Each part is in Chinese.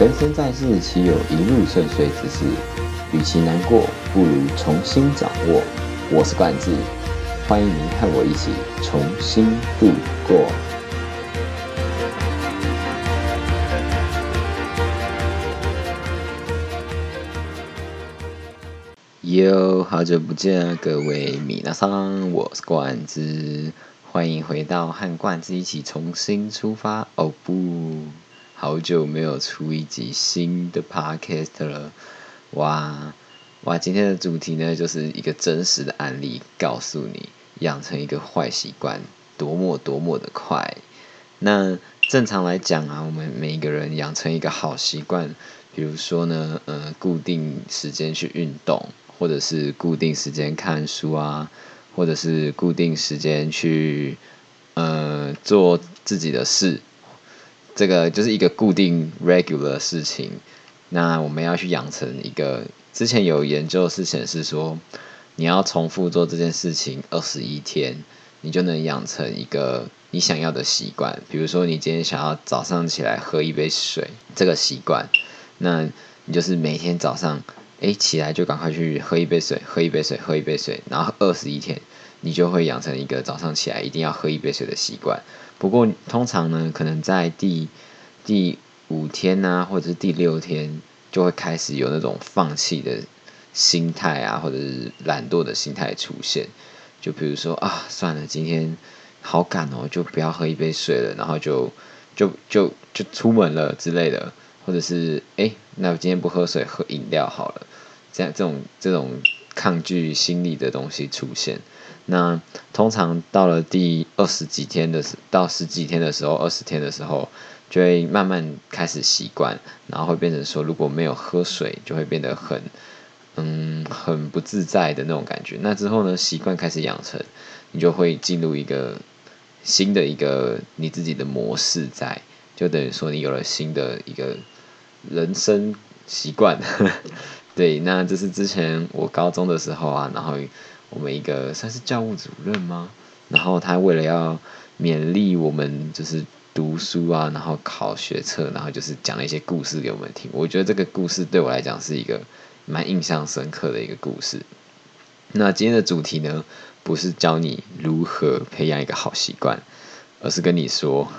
人生在世，岂有一路顺遂之事？与其难过，不如重新掌握。我是冠志，欢迎您和我一起重新度过。哟，好久不见啊，各位米娜桑，我是冠志，欢迎回到和冠志一起重新出发。哦不。好久没有出一集新的 podcast 了，哇哇！今天的主题呢，就是一个真实的案例，告诉你养成一个坏习惯多么多么的快。那正常来讲啊，我们每一个人养成一个好习惯，比如说呢，呃，固定时间去运动，或者是固定时间看书啊，或者是固定时间去呃做自己的事。这个就是一个固定 regular 的事情，那我们要去养成一个。之前有研究是显示说，你要重复做这件事情二十一天，你就能养成一个你想要的习惯。比如说，你今天想要早上起来喝一杯水这个习惯，那你就是每天早上哎起来就赶快去喝一杯水，喝一杯水，喝一杯水，然后二十一天，你就会养成一个早上起来一定要喝一杯水的习惯。不过通常呢，可能在第第五天啊，或者是第六天，就会开始有那种放弃的心态啊，或者是懒惰的心态出现。就比如说啊，算了，今天好赶哦，就不要喝一杯水了，然后就就就就出门了之类的，或者是哎，那我今天不喝水，喝饮料好了。这样这种这种抗拒心理的东西出现。那通常到了第二十几天的时，到十几天的时候，二十天的时候，就会慢慢开始习惯，然后会变成说，如果没有喝水，就会变得很，嗯，很不自在的那种感觉。那之后呢，习惯开始养成，你就会进入一个新的一个你自己的模式，在，就等于说你有了新的一个人生习惯。对，那这是之前我高中的时候啊，然后。我们一个算是教务主任吗？然后他为了要勉励我们，就是读书啊，然后考学测，然后就是讲了一些故事给我们听。我觉得这个故事对我来讲是一个蛮印象深刻的一个故事。那今天的主题呢，不是教你如何培养一个好习惯，而是跟你说，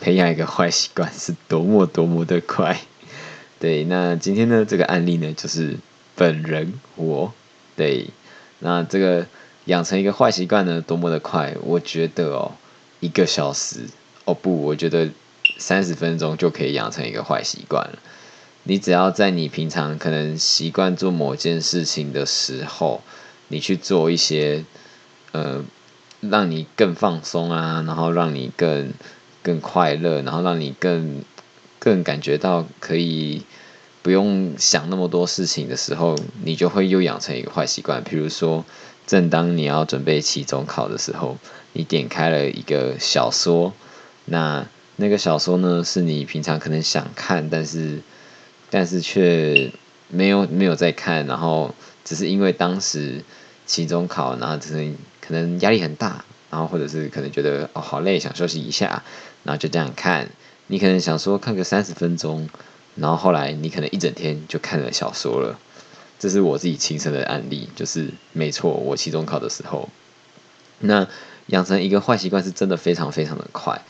培养一个坏习惯是多么多么的快。对，那今天呢，这个案例呢，就是本人我对。那这个养成一个坏习惯呢，多么的快？我觉得哦，一个小时哦不，我觉得三十分钟就可以养成一个坏习惯了。你只要在你平常可能习惯做某件事情的时候，你去做一些呃，让你更放松啊，然后让你更更快乐，然后让你更更感觉到可以。不用想那么多事情的时候，你就会又养成一个坏习惯。比如说，正当你要准备期中考的时候，你点开了一个小说，那那个小说呢，是你平常可能想看，但是但是却没有没有在看，然后只是因为当时期中考，然后只是可能压力很大，然后或者是可能觉得哦好累，想休息一下，然后就这样看。你可能想说看个三十分钟。然后后来你可能一整天就看了小说了，这是我自己亲身的案例，就是没错，我期中考的时候，那养成一个坏习惯是真的非常非常的快，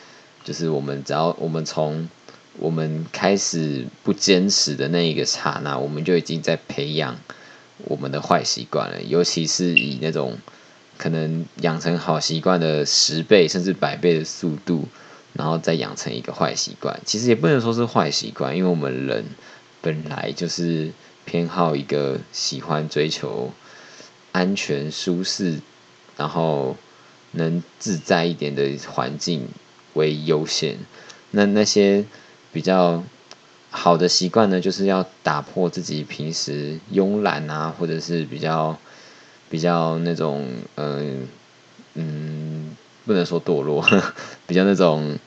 就是我们只要我们从我们开始不坚持的那一个刹那，我们就已经在培养我们的坏习惯了，尤其是以那种可能养成好习惯的十倍甚至百倍的速度。然后再养成一个坏习惯，其实也不能说是坏习惯，因为我们人本来就是偏好一个喜欢追求安全、舒适，然后能自在一点的环境为优先。那那些比较好的习惯呢，就是要打破自己平时慵懒啊，或者是比较比较那种嗯嗯，不能说堕落，比较那种。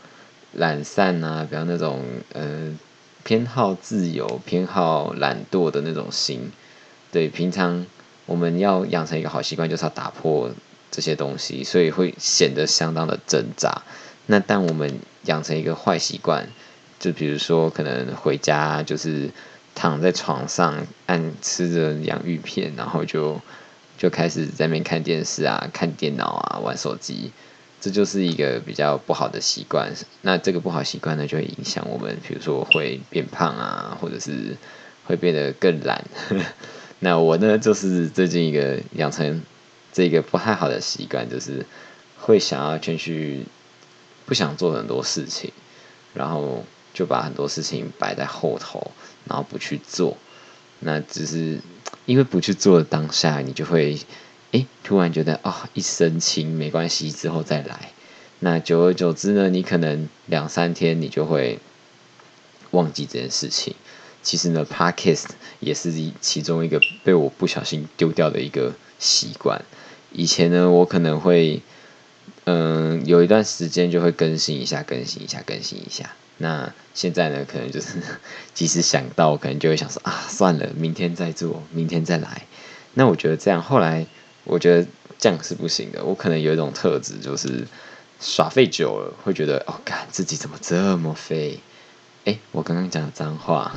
懒散啊，比方那种呃偏好自由、偏好懒惰的那种心，对，平常我们要养成一个好习惯，就是要打破这些东西，所以会显得相当的挣扎。那但我们养成一个坏习惯，就比如说可能回家就是躺在床上按吃着洋芋片，然后就就开始在那边看电视啊、看电脑啊、玩手机，这就是一个比较不好的习惯。那这个不好习惯呢，就会影响我们，比如说会变胖啊，或者是会变得更懒。那我呢，就是最近一个养成这个不太好的习惯，就是会想要先去不想做很多事情，然后就把很多事情摆在后头，然后不去做。那只是因为不去做的当下，你就会哎突然觉得哦一身轻，没关系，之后再来。那久而久之呢，你可能两三天你就会忘记这件事情。其实呢，Podcast 也是其中一个被我不小心丢掉的一个习惯。以前呢，我可能会，嗯，有一段时间就会更新一下，更新一下，更新一下。那现在呢，可能就是 即使想到，可能就会想说啊，算了，明天再做，明天再来。那我觉得这样，后来我觉得这样是不行的。我可能有一种特质，就是耍废久了，会觉得哦，干自己怎么这么废。哎，我刚刚讲的脏话，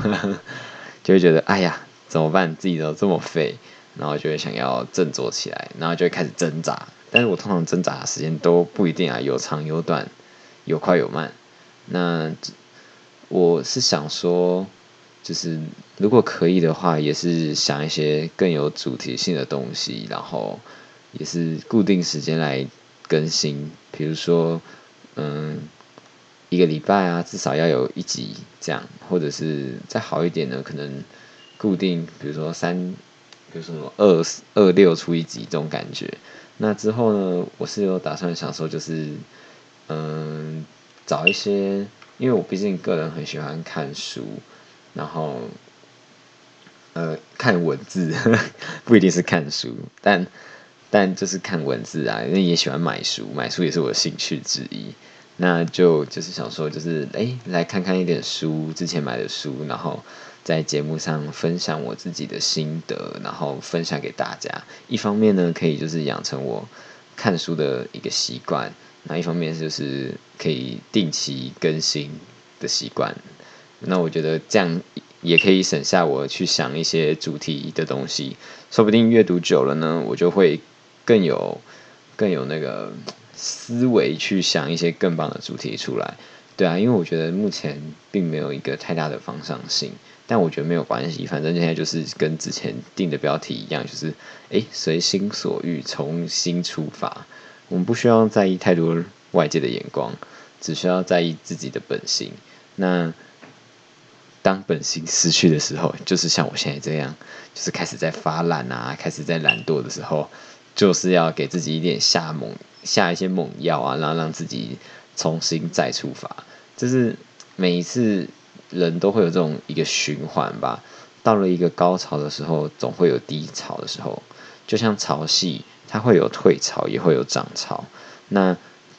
就会觉得哎呀，怎么办？自己都这么废，然后就会想要振作起来，然后就会开始挣扎。但是我通常挣扎的时间都不一定啊，有长有短，有快有慢。那我是想说，就是如果可以的话，也是想一些更有主题性的东西，然后也是固定时间来更新，比如说，嗯。一个礼拜啊，至少要有一集这样，或者是再好一点呢，可能固定，比如说三，比如说什么二二六出一集这种感觉。那之后呢，我是有打算想说，就是嗯，找一些，因为我毕竟个人很喜欢看书，然后呃看文字，不一定是看书，但但就是看文字啊，因为也喜欢买书，买书也是我的兴趣之一。那就就是想说，就是哎，来看看一点书，之前买的书，然后在节目上分享我自己的心得，然后分享给大家。一方面呢，可以就是养成我看书的一个习惯；那一方面就是可以定期更新的习惯。那我觉得这样也可以省下我去想一些主题的东西。说不定阅读久了呢，我就会更有更有那个。思维去想一些更棒的主题出来，对啊，因为我觉得目前并没有一个太大的方向性，但我觉得没有关系，反正现在就是跟之前定的标题一样，就是诶随心所欲，重新出发。我们不需要在意太多外界的眼光，只需要在意自己的本心。那当本心失去的时候，就是像我现在这样，就是开始在发懒啊，开始在懒惰的时候，就是要给自己一点下猛。下一些猛药啊，然后让自己重新再出发。就是每一次人都会有这种一个循环吧。到了一个高潮的时候，总会有低潮的时候。就像潮汐，它会有退潮，也会有涨潮。那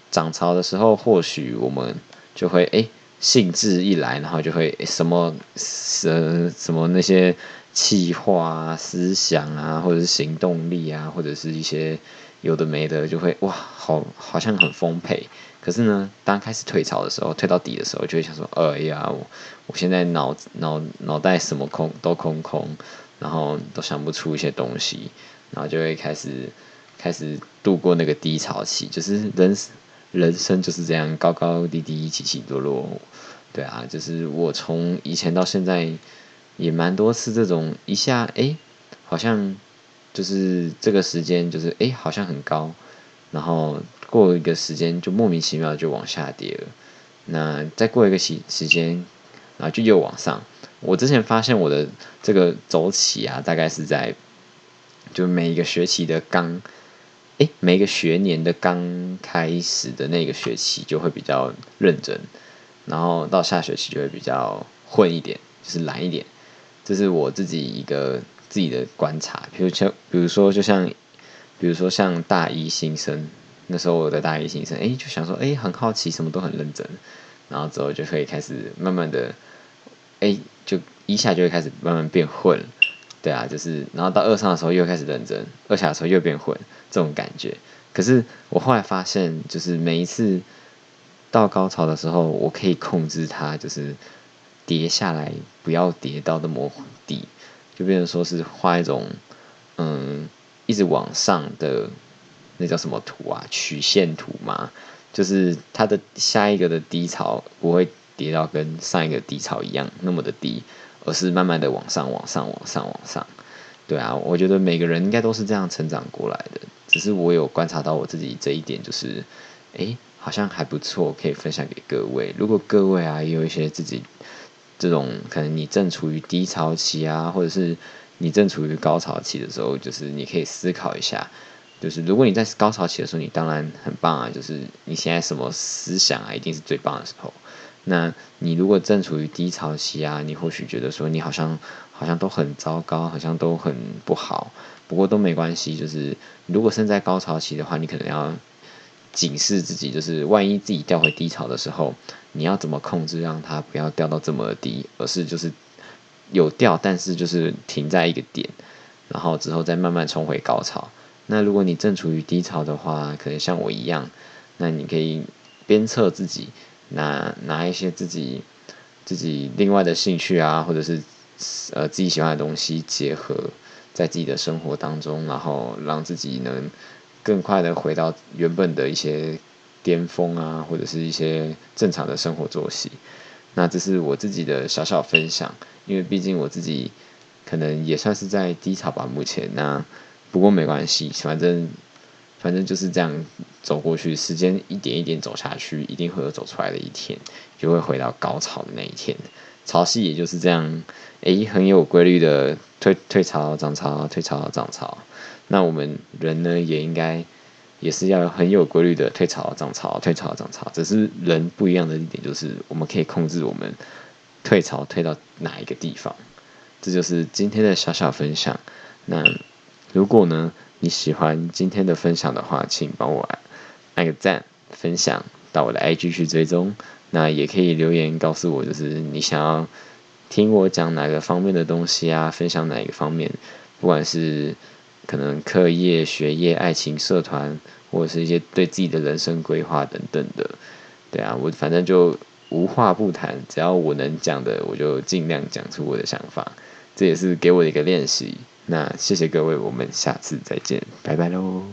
涨潮的时候，或许我们就会哎兴致一来，然后就会什么什什么那些气化啊、思想啊，或者是行动力啊，或者是一些。有的没的就会哇，好好像很丰沛。可是呢，当开始退潮的时候，退到底的时候，就会想说，哎呀，我我现在脑脑脑袋什么空都空空，然后都想不出一些东西，然后就会开始开始度过那个低潮期。就是人人生就是这样，高高低低，起起落落。对啊，就是我从以前到现在也蛮多次这种一下，哎，好像。就是这个时间，就是哎，好像很高，然后过一个时间就莫名其妙就往下跌了。那再过一个时时间，然后就又往上。我之前发现我的这个走起啊，大概是在就每一个学期的刚，哎，每一个学年的刚开始的那个学期就会比较认真，然后到下学期就会比较混一点，就是懒一点。这是我自己一个。自己的观察，比如像，比如说，就像，比如说像大一新生，那时候我的大一新生，哎，就想说，哎，很好奇，什么都很认真，然后之后就可以开始慢慢的，哎，就一下就会开始慢慢变混，对啊，就是，然后到二上的时候又开始认真，二下的时候又变混，这种感觉。可是我后来发现，就是每一次到高潮的时候，我可以控制它，就是跌下来，不要跌到那么低，就变成说是画一种嗯一直往上的那叫什么图啊？曲线图嘛，就是它的下一个的低潮不会跌到跟上一个低潮一样那么的低，而是慢慢的往上、往上、往上、往上。对啊，我觉得每个人应该都是这样成长过来的，只是我有观察到我自己这一点，就是，诶，好像还不错，可以分享给各位。如果各位啊，也有一些自己这种可能你正处于低潮期啊，或者是你正处于高潮期的时候，就是你可以思考一下，就是如果你在高潮期的时候，你当然很棒啊，就是你现在什么思想啊，一定是最棒的时候。那你如果正处于低潮期啊，你或许觉得说你好像好像都很糟糕，好像都很不好，不过都没关系。就是如果身在高潮期的话，你可能要警示自己，就是万一自己掉回低潮的时候，你要怎么控制让它不要掉到这么低，而是就是有掉，但是就是停在一个点，然后之后再慢慢冲回高潮。那如果你正处于低潮的话，可能像我一样，那你可以鞭策自己。拿拿一些自己自己另外的兴趣啊，或者是呃自己喜欢的东西结合在自己的生活当中，然后让自己能更快的回到原本的一些巅峰啊，或者是一些正常的生活作息。那这是我自己的小小分享，因为毕竟我自己可能也算是在低潮吧，目前那不过没关系，反正。反正就是这样走过去，时间一点一点走下去，一定会有走出来的一天，就会回到高潮的那一天。潮汐也就是这样，诶，很有规律的退退潮涨潮，退潮涨潮。那我们人呢，也应该也是要很有规律的退潮涨潮，退潮涨潮。只是人不一样的一点就是，我们可以控制我们退潮退到哪一个地方。这就是今天的小小分享。那如果呢？你喜欢今天的分享的话，请帮我按个赞，分享到我的 IG 去追踪。那也可以留言告诉我，就是你想要听我讲哪个方面的东西啊，分享哪一个方面，不管是可能课业、学业、爱情、社团，或者是一些对自己的人生规划等等的。对啊，我反正就无话不谈，只要我能讲的，我就尽量讲出我的想法。这也是给我的一个练习。那谢谢各位，我们下次再见，拜拜喽。